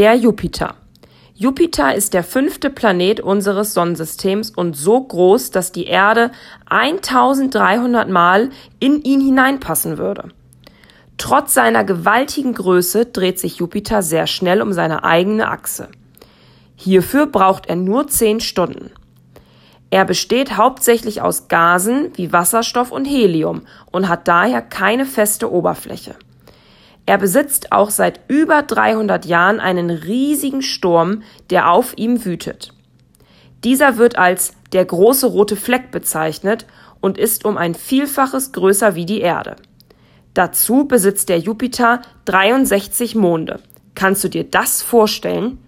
Der Jupiter. Jupiter ist der fünfte Planet unseres Sonnensystems und so groß, dass die Erde 1300 Mal in ihn hineinpassen würde. Trotz seiner gewaltigen Größe dreht sich Jupiter sehr schnell um seine eigene Achse. Hierfür braucht er nur zehn Stunden. Er besteht hauptsächlich aus Gasen wie Wasserstoff und Helium und hat daher keine feste Oberfläche. Er besitzt auch seit über 300 Jahren einen riesigen Sturm, der auf ihm wütet. Dieser wird als der große rote Fleck bezeichnet und ist um ein Vielfaches größer wie die Erde. Dazu besitzt der Jupiter 63 Monde. Kannst du dir das vorstellen?